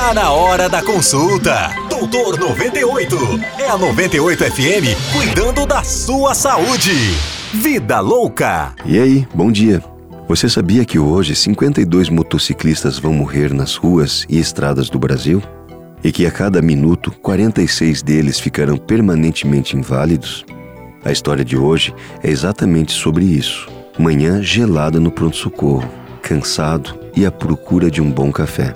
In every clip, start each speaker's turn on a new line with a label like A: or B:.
A: Tá na hora da consulta. Doutor 98. É a 98 FM cuidando da sua saúde. Vida Louca.
B: E aí, bom dia. Você sabia que hoje 52 motociclistas vão morrer nas ruas e estradas do Brasil? E que a cada minuto 46 deles ficarão permanentemente inválidos? A história de hoje é exatamente sobre isso. Manhã gelada no pronto-socorro, cansado e à procura de um bom café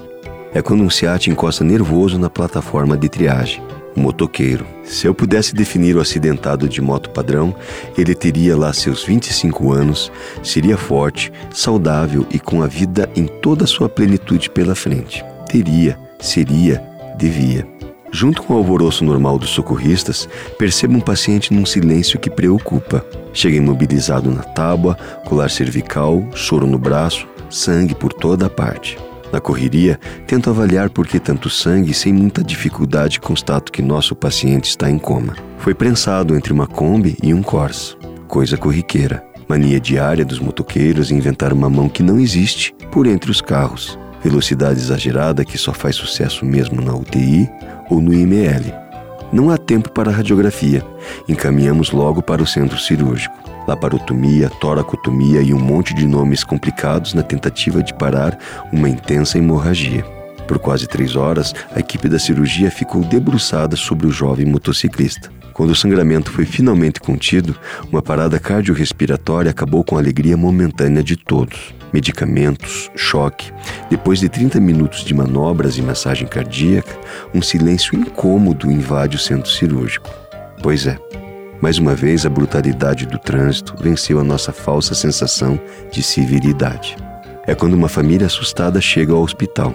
B: é quando um Seat encosta nervoso na plataforma de triagem. O motoqueiro. Se eu pudesse definir o acidentado de moto padrão, ele teria lá seus 25 anos, seria forte, saudável e com a vida em toda a sua plenitude pela frente. Teria, seria, devia. Junto com o alvoroço normal dos socorristas, percebo um paciente num silêncio que preocupa. Chega imobilizado na tábua, colar cervical, choro no braço, sangue por toda a parte. Na correria, tento avaliar por que tanto sangue e sem muita dificuldade constato que nosso paciente está em coma. Foi prensado entre uma Kombi e um Corsa. Coisa corriqueira. Mania diária dos motoqueiros em inventar uma mão que não existe por entre os carros. Velocidade exagerada que só faz sucesso mesmo na UTI ou no IML. Não há tempo para radiografia. Encaminhamos logo para o centro cirúrgico laparotomia, toracotomia e um monte de nomes complicados na tentativa de parar uma intensa hemorragia. Por quase três horas, a equipe da cirurgia ficou debruçada sobre o jovem motociclista. Quando o sangramento foi finalmente contido, uma parada cardiorrespiratória acabou com a alegria momentânea de todos. Medicamentos, choque. Depois de 30 minutos de manobras e massagem cardíaca, um silêncio incômodo invade o centro cirúrgico. Pois é, mais uma vez, a brutalidade do trânsito venceu a nossa falsa sensação de civilidade. É quando uma família assustada chega ao hospital.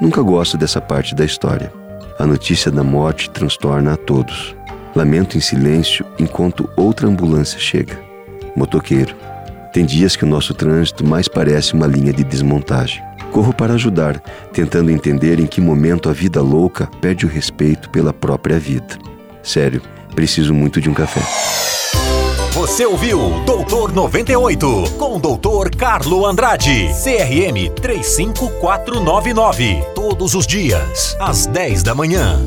B: Nunca gosto dessa parte da história. A notícia da morte transtorna a todos. Lamento em silêncio enquanto outra ambulância chega. Motoqueiro. Tem dias que o nosso trânsito mais parece uma linha de desmontagem. Corro para ajudar, tentando entender em que momento a vida louca perde o respeito pela própria vida. Sério, Preciso muito de um café.
A: Você ouviu Doutor 98 com o Doutor Carlo Andrade, CRM 35499. Todos os dias, às 10 da manhã.